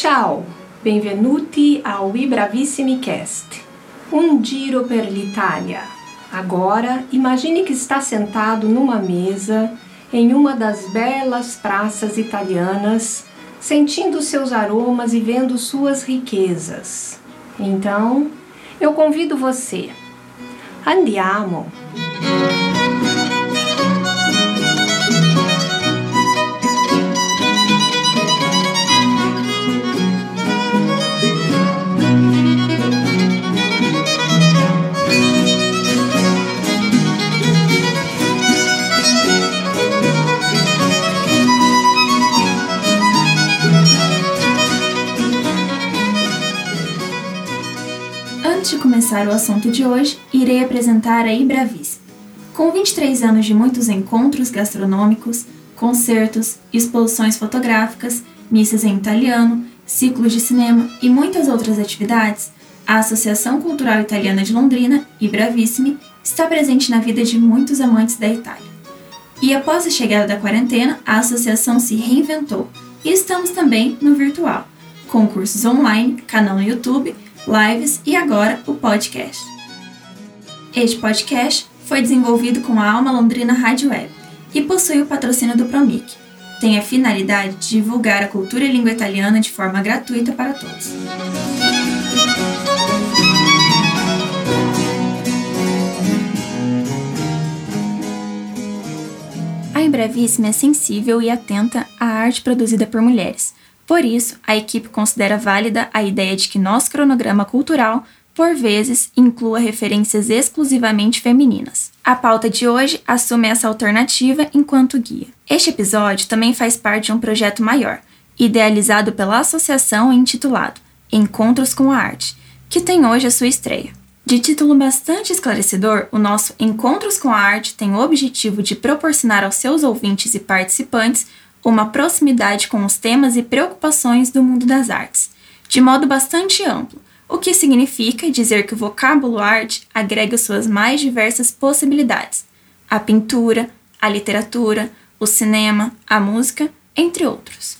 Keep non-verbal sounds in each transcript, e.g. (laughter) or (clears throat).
Ciao, benvenuti ao I Bravissimi Cast. Um giro per l'Italia. Agora, imagine que está sentado numa mesa em uma das belas praças italianas, sentindo seus aromas e vendo suas riquezas. Então, eu convido você. Andiamo! Antes de começar o assunto de hoje, irei apresentar a Ibravis. Com 23 anos de muitos encontros gastronômicos, concertos, exposições fotográficas, missas em italiano, ciclos de cinema e muitas outras atividades, a Associação Cultural Italiana de Londrina, Ibravissimi, está presente na vida de muitos amantes da Itália. E após a chegada da quarentena, a associação se reinventou e estamos também no virtual, com cursos online, canal no YouTube, lives e agora o podcast. Este podcast foi desenvolvido com a Alma Londrina Rádio Web e possui o patrocínio do Promic. Tem a finalidade de divulgar a cultura e língua italiana de forma gratuita para todos. A Embrevíssima é sensível e atenta à arte produzida por mulheres. Por isso, a equipe considera válida a ideia de que nosso cronograma cultural, por vezes, inclua referências exclusivamente femininas. A pauta de hoje assume essa alternativa enquanto guia. Este episódio também faz parte de um projeto maior, idealizado pela associação e intitulado Encontros com a Arte, que tem hoje a sua estreia. De título bastante esclarecedor, o nosso Encontros com a Arte tem o objetivo de proporcionar aos seus ouvintes e participantes uma proximidade com os temas e preocupações do mundo das artes, de modo bastante amplo, o que significa dizer que o vocábulo arte agrega suas mais diversas possibilidades: a pintura, a literatura, o cinema, a música, entre outros.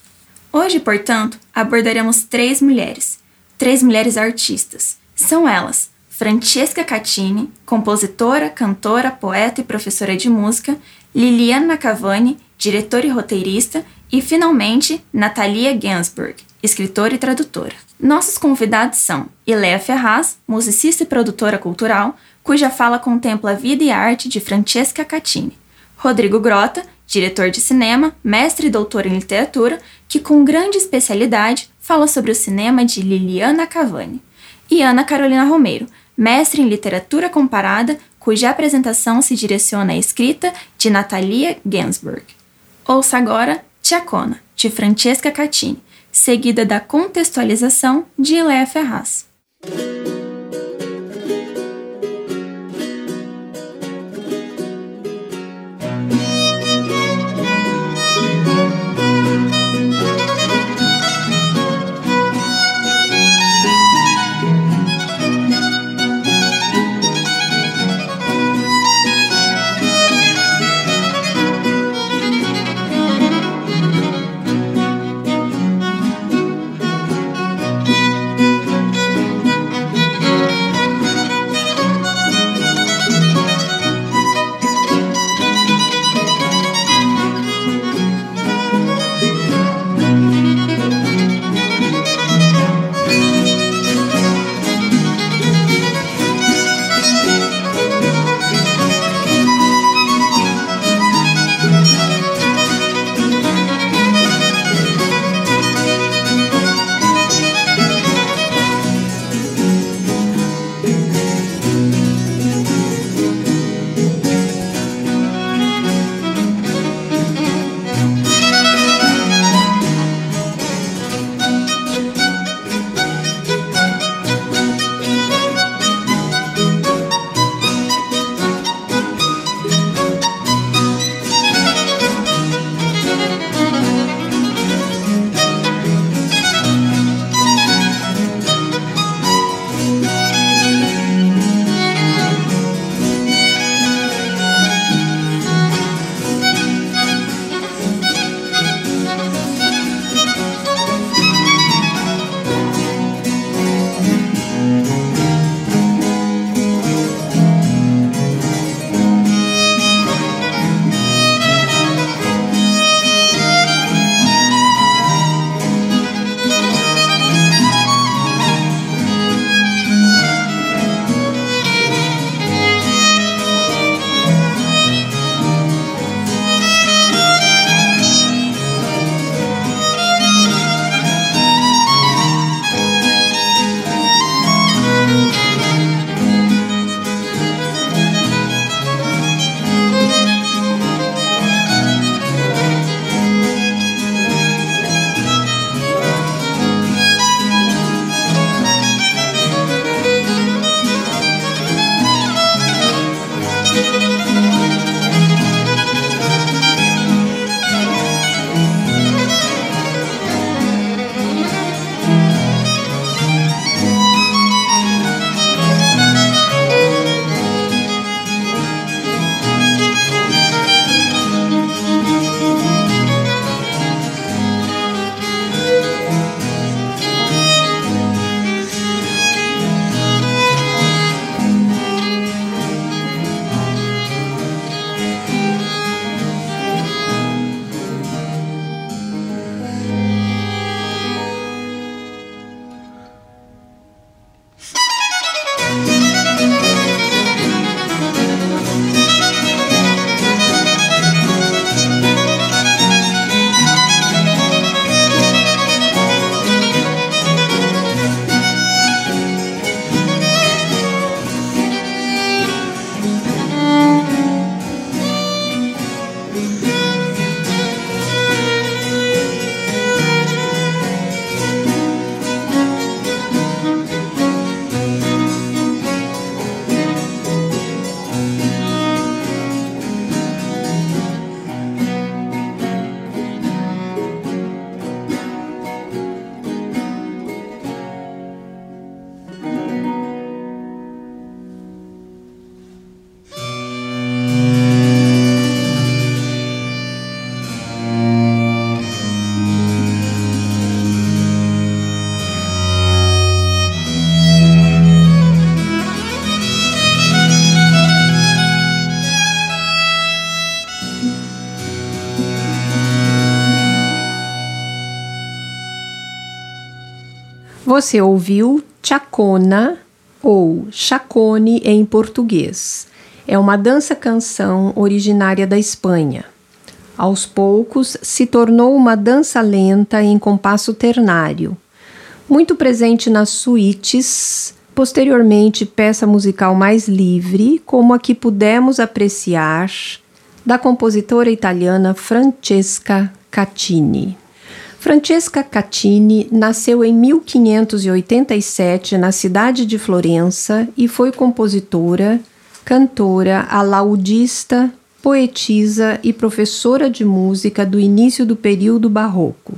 Hoje, portanto, abordaremos três mulheres, três mulheres artistas. São elas Francesca Catini, compositora, cantora, poeta e professora de música, Liliana Cavani, diretora e roteirista, e finalmente Natalia Gainsbourg, escritora e tradutora. Nossos convidados são Iléa Ferraz, musicista e produtora cultural, cuja fala contempla a vida e a arte de Francesca Catini, Rodrigo Grota, diretor de cinema, mestre e doutor em literatura, que com grande especialidade fala sobre o cinema de Liliana Cavani, e Ana Carolina Romero, mestre em literatura comparada, cuja apresentação se direciona à escrita de Natalia Gainsbourg. Ouça agora Tiacona, de Francesca Catini, seguida da contextualização de Iléa Ferraz. Você ouviu Chacona ou Chacone em português. É uma dança-canção originária da Espanha. Aos poucos, se tornou uma dança lenta em compasso ternário, muito presente nas suítes, posteriormente peça musical mais livre, como a que pudemos apreciar da compositora italiana Francesca Caccini. Francesca Caccini nasceu em 1587 na cidade de Florença e foi compositora, cantora, alaudista, poetisa e professora de música do início do período barroco.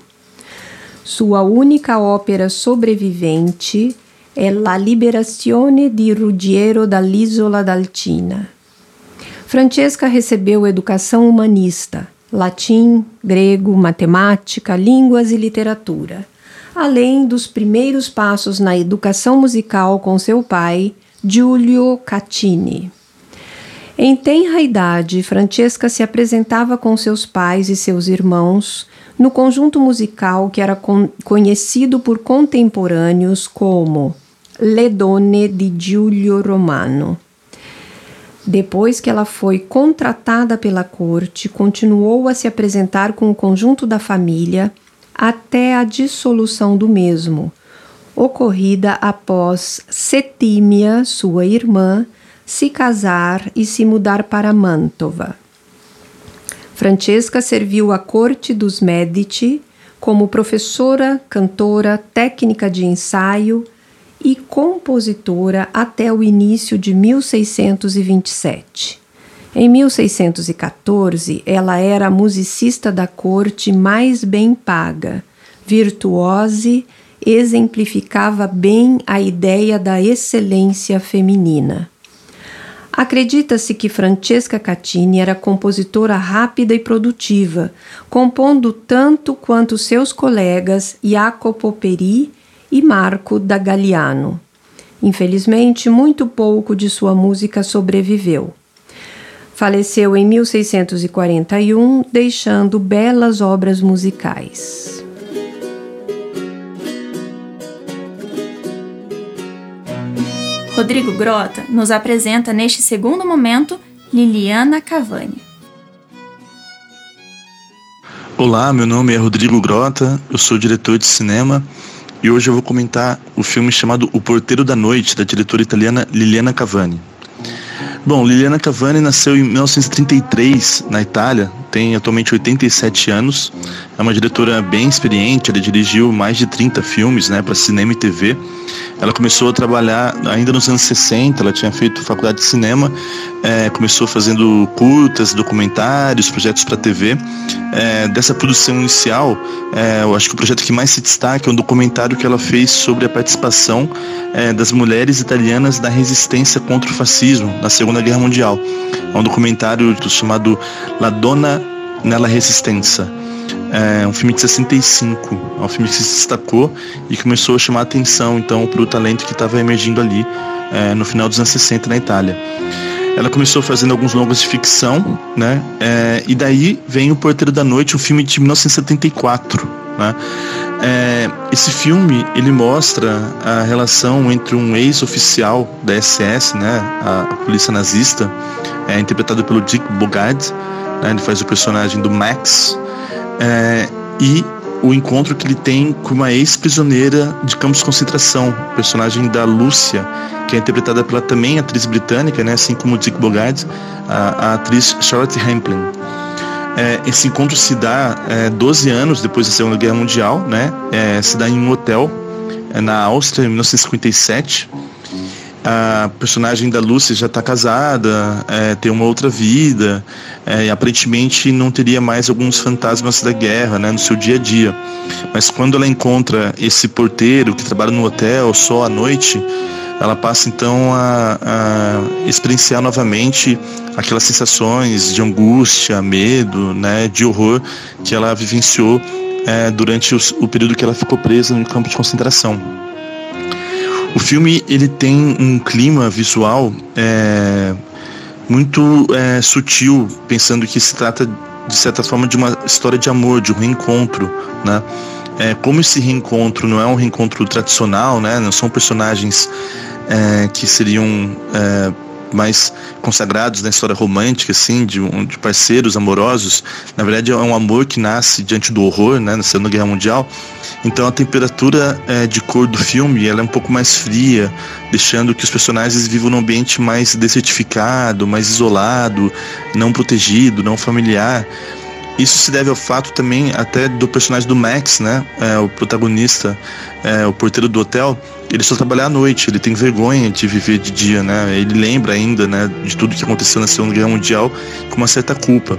Sua única ópera sobrevivente é La Liberazione di Ruggiero dall'Isola d'Altina. Francesca recebeu educação humanista, latim, grego, matemática, línguas e literatura, além dos primeiros passos na educação musical com seu pai, Giulio Caccini. Em tenra idade, Francesca se apresentava com seus pais e seus irmãos no conjunto musical que era con conhecido por contemporâneos como Le Donne di Giulio Romano. Depois que ela foi contratada pela corte, continuou a se apresentar com o conjunto da família até a dissolução do mesmo, ocorrida após Setímia, sua irmã, se casar e se mudar para Mantova. Francesca serviu à corte dos Medici como professora, cantora, técnica de ensaio e compositora até o início de 1627. Em 1614, ela era a musicista da corte mais bem paga, virtuose, exemplificava bem a ideia da excelência feminina. Acredita-se que Francesca Catini era compositora rápida e produtiva, compondo tanto quanto seus colegas Jacopo Peri e Marco da Galliano. Infelizmente, muito pouco de sua música sobreviveu. Faleceu em 1641, deixando belas obras musicais. Rodrigo Grota nos apresenta neste segundo momento Liliana Cavani. Olá, meu nome é Rodrigo Grota, eu sou diretor de cinema e hoje eu vou comentar o filme chamado O Porteiro da Noite, da diretora italiana Liliana Cavani. Bom, Liliana Cavani nasceu em 1933 na Itália, tem atualmente 87 anos, é uma diretora bem experiente, ela dirigiu mais de 30 filmes né, para cinema e TV. Ela começou a trabalhar ainda nos anos 60, ela tinha feito faculdade de cinema, é, começou fazendo curtas, documentários, projetos para TV. É, dessa produção inicial, é, eu acho que o projeto que mais se destaca é um documentário que ela fez sobre a participação é, das mulheres italianas na resistência contra o fascismo na Segunda Guerra Mundial. É um documentário chamado La Donna nella Resistenza é um filme de 65, é um filme que se destacou e começou a chamar a atenção então para o talento que estava emergindo ali é, no final dos anos 60 na Itália. Ela começou fazendo alguns longas de ficção, né? É, e daí vem O Porteiro da Noite, um filme de 1974, né? É, esse filme ele mostra a relação entre um ex-oficial da SS, né, a, polícia nazista, é, interpretado pelo Dick Bogard, né, ele faz o personagem do Max, é, e o encontro que ele tem com uma ex-prisioneira de campos de concentração, personagem da Lúcia, que é interpretada pela também atriz britânica, né, assim como Dick Bogard, a, a atriz Charlotte Rampling. É, esse encontro se dá é, 12 anos depois da Segunda Guerra Mundial, né, é, se dá em um hotel é, na Áustria, em 1957 a personagem da Lucy já está casada, é, tem uma outra vida, é, e aparentemente não teria mais alguns fantasmas da guerra né, no seu dia a dia. Mas quando ela encontra esse porteiro que trabalha no hotel só à noite, ela passa então a, a experienciar novamente aquelas sensações de angústia, medo, né, de horror que ela vivenciou é, durante os, o período que ela ficou presa no campo de concentração. O filme ele tem um clima visual é, muito é, sutil, pensando que se trata de certa forma de uma história de amor, de um reencontro, né? é, como esse reencontro não é um reencontro tradicional, né? Não são personagens é, que seriam é, mais consagrados na história romântica, assim, de, de, parceiros amorosos. Na verdade, é um amor que nasce diante do horror, né, na Segunda Guerra Mundial. Então, a temperatura é, de cor do filme ela é um pouco mais fria, deixando que os personagens vivam num ambiente mais desertificado, mais isolado, não protegido, não familiar. Isso se deve ao fato também até do personagem do Max, né? É, o protagonista, é, o porteiro do hotel, ele só trabalha à noite, ele tem vergonha de viver de dia, né? Ele lembra ainda, né, de tudo que aconteceu na Segunda Guerra Mundial com uma certa culpa.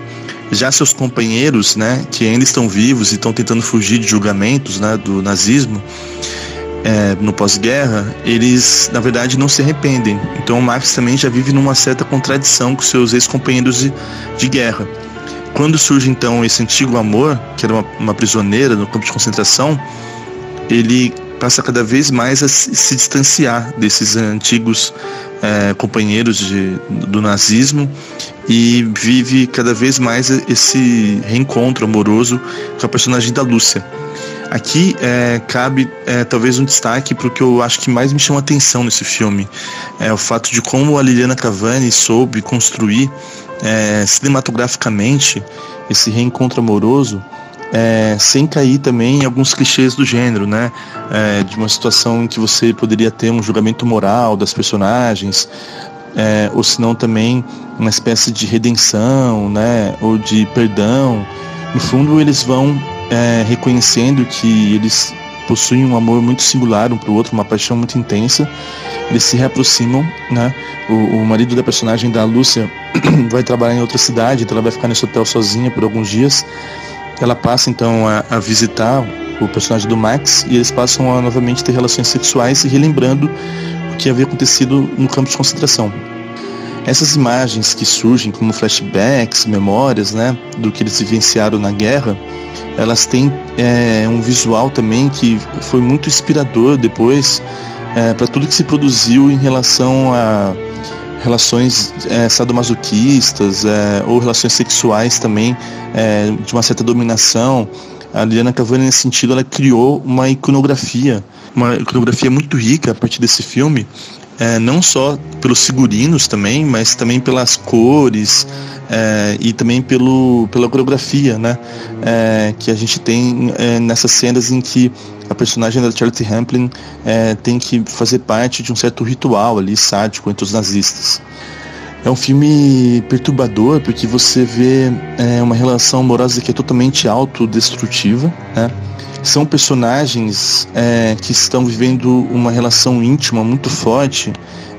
Já seus companheiros, né, que ainda estão vivos e estão tentando fugir de julgamentos, né, do nazismo, é, no pós-guerra, eles na verdade não se arrependem. Então o Max também já vive numa certa contradição com seus ex-companheiros de, de guerra. Quando surge então esse antigo amor, que era uma, uma prisioneira no campo de concentração, ele passa cada vez mais a se, distanciar desses antigos é, companheiros de, do nazismo e vive cada vez mais esse reencontro amoroso com a personagem da Lúcia. Aqui é, cabe é, talvez um destaque para o que eu acho que mais me chama atenção nesse filme. É o fato de como a Liliana Cavani soube construir é, cinematograficamente esse reencontro amoroso é, sem cair também em alguns clichês do gênero, né? É, de uma situação em que você poderia ter um julgamento moral das personagens, é, ou se não também uma espécie de redenção, né? Ou de perdão. No fundo, eles vão é, reconhecendo que eles possuem um amor muito singular um para o outro, uma paixão muito intensa. Eles se reaproximam, né? O, o marido da personagem da Lúcia (clears throat) vai trabalhar em outra cidade, então ela vai ficar nesse hotel sozinha por alguns dias. Ela passa então a, a visitar o personagem do Max e eles passam a novamente ter relações sexuais e relembrando o que havia acontecido no campo de concentração. Essas imagens que surgem como flashbacks, memórias, né, do que eles vivenciaram na guerra, elas têm é, um visual também que foi muito inspirador depois é, para tudo que se produziu em relação a relações é, sadomasoquistas é, ou relações sexuais também é, de uma certa dominação. A Liliana Cavani, nesse sentido, ela criou uma iconografia, uma iconografia muito rica a partir desse filme, é, não só pelos figurinos também, mas também pelas cores é, e também pelo, pela coreografia, né? É, que a gente tem é, nessas cenas em que a personagem da Charlotte Rampling é, tem que fazer parte de um certo ritual ali sádico entre os nazistas. É um filme perturbador porque você vê é, uma relação amorosa que é totalmente autodestrutiva, né? São personagens é, que estão vivendo uma relação íntima muito forte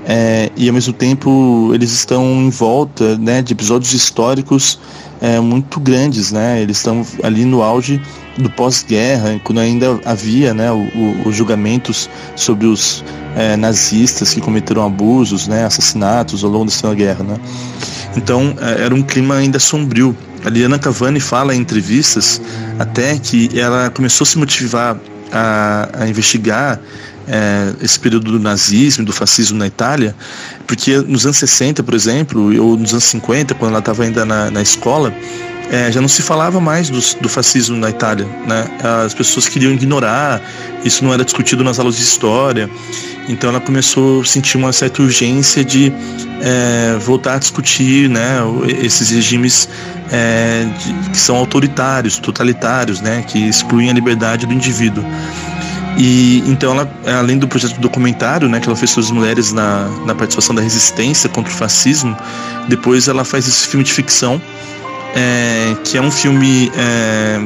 é, e ao mesmo tempo eles estão em volta né, de episódios históricos é, muito grandes, né? Eles estão ali no auge do pós-guerra, quando ainda havia né, o, o, os julgamentos sobre os é, nazistas que cometeram abusos, né, assassinatos ao longo da Segunda Guerra, né? Então é, era um clima ainda sombrio. A Liana Cavani fala em entrevistas até que ela começou a se motivar a, a investigar é, esse período do nazismo, do fascismo na Itália, porque nos anos 60, por exemplo, ou nos anos 50, quando ela estava ainda na, na escola, é, já não se falava mais do, do, fascismo na Itália. Né? As pessoas queriam ignorar, isso não era discutido nas aulas de história. Então ela começou a sentir uma certa urgência de é, voltar a discutir né, esses regimes é, de, que são autoritários, totalitários, né, que excluem a liberdade do indivíduo. E então ela, além do projeto documentário, né, que ela fez sobre as mulheres na, na participação da resistência contra o fascismo, depois ela faz esse filme de ficção, é, que é um filme é,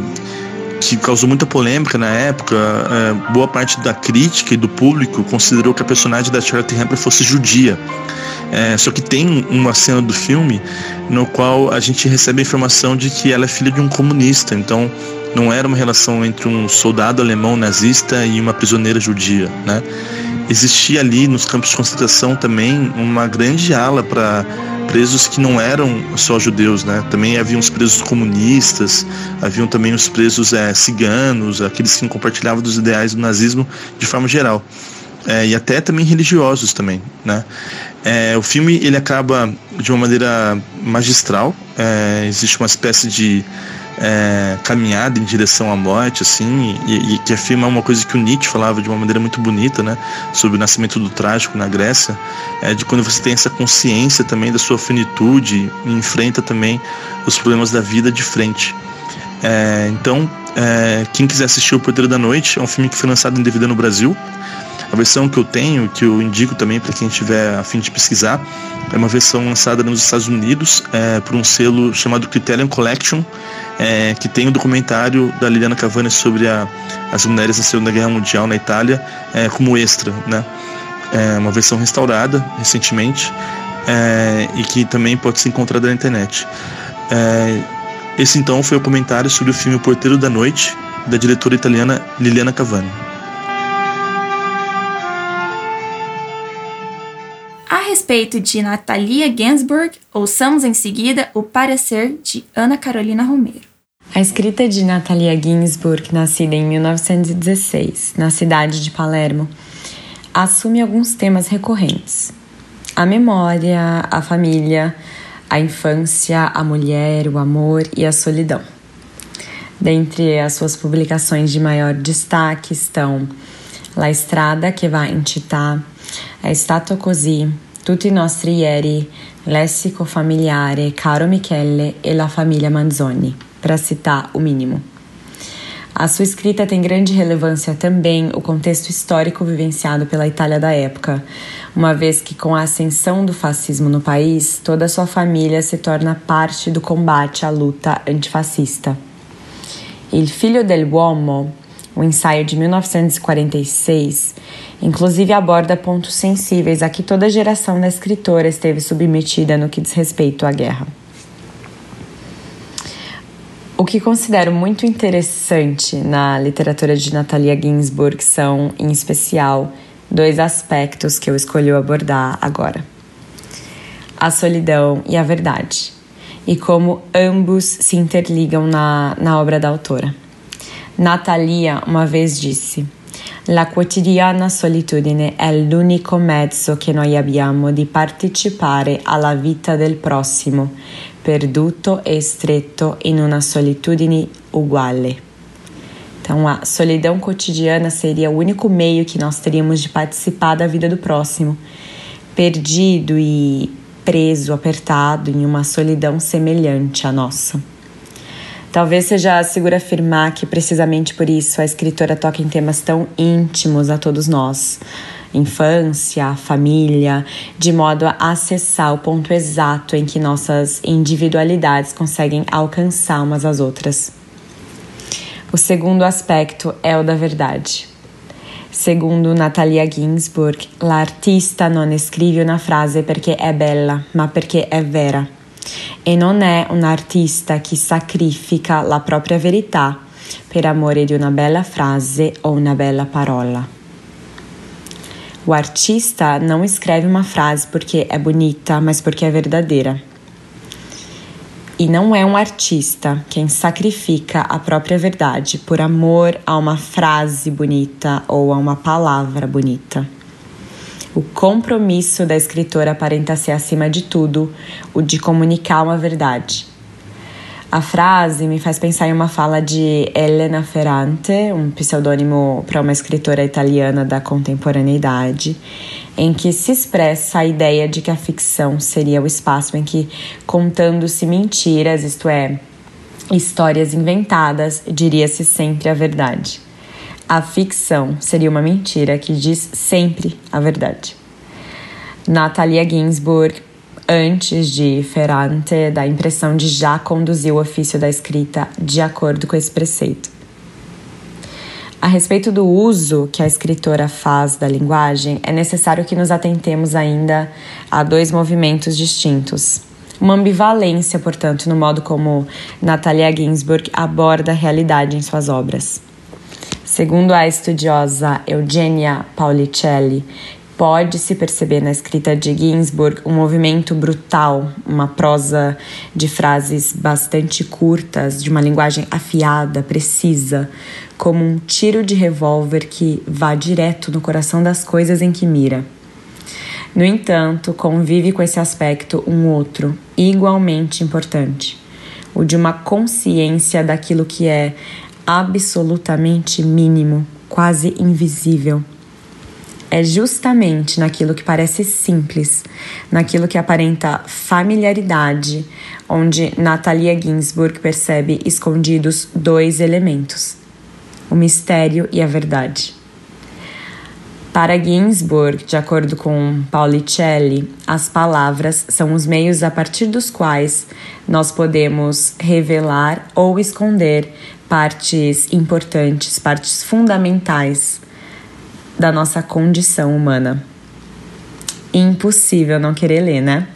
que causou muita polêmica na época. É, boa parte da crítica e do público considerou que a personagem da Charlotte Rampling fosse judia. É, só que tem uma cena do filme no qual a gente recebe a informação de que ela é filha de um comunista. Então não era uma relação entre um soldado alemão nazista e uma prisioneira judia, né? Existia ali nos campos de concentração também uma grande ala para presos que não eram só judeus, né? Também haviam os presos comunistas, haviam também os presos é, ciganos, aqueles que compartilhavam dos ideais do nazismo de forma geral. É, e até também religiosos também, né? É, o filme ele acaba de uma maneira magistral. É, existe uma espécie de é, caminhada em direção à morte, assim, e, e, que afirma uma coisa que o Nietzsche falava de uma maneira muito bonita, né, sobre o nascimento do trágico na Grécia, é de quando você tem essa consciência também da sua finitude e enfrenta também os problemas da vida de frente. É, então, é, quem quiser assistir O Porteiro da Noite, é um filme que foi lançado em DVD no Brasil. A versão que eu tenho, que eu indico também para quem tiver a fim de pesquisar, é uma versão lançada nos Estados Unidos é, por um selo chamado Criterion Collection, é, que tem um documentário da Liliana Cavani sobre a, as mulheres na Segunda Guerra Mundial na Itália é, como extra, né? É uma versão restaurada recentemente é, e que também pode ser encontrada na internet. É, esse então foi o comentário sobre o filme O Porteiro da Noite, da diretora italiana Liliana Cavani. Respeito de Natalia Gainsbourg, ouçamos em seguida o parecer de Ana Carolina Romero. A escrita de Natalia Ginsburg, nascida em 1916, na cidade de Palermo, assume alguns temas recorrentes: a memória, a família, a infância, a mulher, o amor e a solidão. Dentre as suas publicações de maior destaque estão La Strada che va in città, È stato così, tutti i nostri ieri, Lessico familiare, Caro Michele e La famiglia Manzoni para citar o mínimo. A sua escrita tem grande relevância também o contexto histórico vivenciado pela Itália da época, uma vez que, com a ascensão do fascismo no país, toda a sua família se torna parte do combate à luta antifascista. Il figlio dell'uomo, o ensaio de 1946, inclusive aborda pontos sensíveis a que toda geração da escritora esteve submetida no que diz respeito à guerra. O que considero muito interessante na literatura de Natalia Ginsburg são, em especial, dois aspectos que eu escolhi abordar agora: a solidão e a verdade, e como ambos se interligam na, na obra da autora. Natalia uma vez disse: La quotidiana solitudine è l'unico mezzo che noi abbiamo di partecipare alla vita del prossimo perduto e stretto in una solitudine uguale. Então, a solidão cotidiana seria o único meio que nós teríamos de participar da vida do próximo, perdido e preso, apertado em uma solidão semelhante à nossa. Talvez seja seguro afirmar que, precisamente por isso, a escritora toca em temas tão íntimos a todos nós infância, família, de modo a acessar o ponto exato em que nossas individualidades conseguem alcançar umas às outras. O segundo aspecto é o da verdade. Segundo Natalia Ginsburg, l'artista non scrive una frase perché è bella, ma perché è vera. E non è un artista che sacrifica la propria verità per amore di una bella frase o una bella parola. O artista não escreve uma frase porque é bonita, mas porque é verdadeira. E não é um artista quem sacrifica a própria verdade por amor a uma frase bonita ou a uma palavra bonita. O compromisso da escritora aparenta ser, acima de tudo, o de comunicar uma verdade. A frase me faz pensar em uma fala de Elena Ferrante, um pseudônimo para uma escritora italiana da contemporaneidade, em que se expressa a ideia de que a ficção seria o espaço em que, contando-se mentiras, isto é, histórias inventadas, diria-se sempre a verdade. A ficção seria uma mentira que diz sempre a verdade. Natalia Ginsburg antes de Ferrante dá a impressão de já conduzir o ofício da escrita de acordo com esse preceito. A respeito do uso que a escritora faz da linguagem, é necessário que nos atentemos ainda a dois movimentos distintos. Uma ambivalência, portanto, no modo como Natalia Ginsburg aborda a realidade em suas obras. Segundo a estudiosa Eugenia Paulicelli, pode-se perceber na escrita de Ginsburg um movimento brutal, uma prosa de frases bastante curtas, de uma linguagem afiada, precisa, como um tiro de revólver que vá direto no coração das coisas em que mira. No entanto, convive com esse aspecto um outro, igualmente importante: o de uma consciência daquilo que é absolutamente mínimo, quase invisível. É justamente naquilo que parece simples, naquilo que aparenta familiaridade, onde Natalia Ginsburg percebe escondidos dois elementos: o mistério e a verdade. Para Ginsburg, de acordo com Paulicelli, as palavras são os meios a partir dos quais nós podemos revelar ou esconder partes importantes, partes fundamentais da nossa condição humana. Impossível não querer ler, né?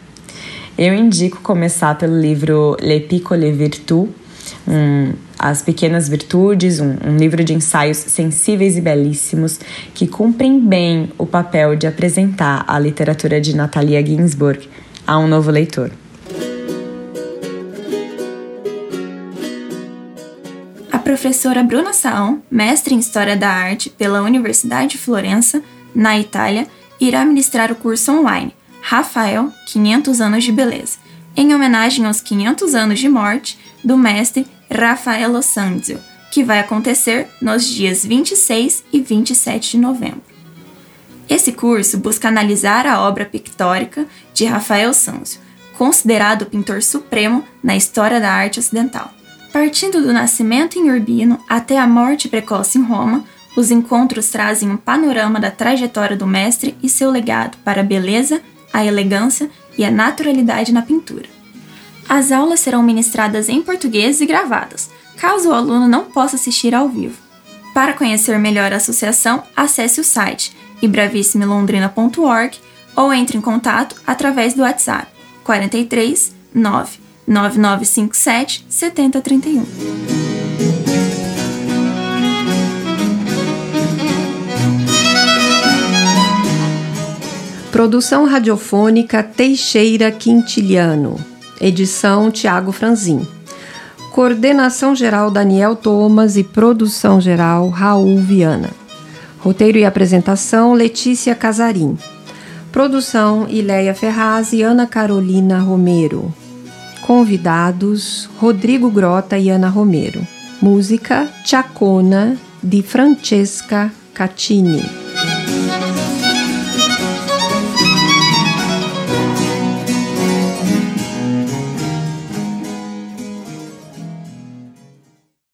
Eu indico começar pelo livro Le Piccole Virtus, um, As Pequenas Virtudes, um, um livro de ensaios sensíveis e belíssimos que cumprem bem o papel de apresentar a literatura de Natalia Ginsburg a um novo leitor. professora Bruna Saon, mestre em História da Arte pela Universidade de Florença, na Itália, irá ministrar o curso online Rafael 500 anos de beleza, em homenagem aos 500 anos de morte do mestre Raffaello Sanzio, que vai acontecer nos dias 26 e 27 de novembro. Esse curso busca analisar a obra pictórica de Rafael Sanzio, considerado o pintor supremo na história da arte ocidental. Partindo do nascimento em Urbino até a morte precoce em Roma, os encontros trazem um panorama da trajetória do mestre e seu legado para a beleza, a elegância e a naturalidade na pintura. As aulas serão ministradas em português e gravadas, caso o aluno não possa assistir ao vivo. Para conhecer melhor a associação, acesse o site ibravissimilondrina.org ou entre em contato através do WhatsApp 43 9 9957 7031. Produção radiofônica Teixeira Quintiliano. Edição Tiago Franzin. Coordenação geral Daniel Thomas e produção geral Raul Viana. Roteiro e apresentação Letícia Casarim. Produção Ileia Ferraz e Ana Carolina Romero. Convidados: Rodrigo Grota e Ana Romero. Música: Chacona, de Francesca Catini.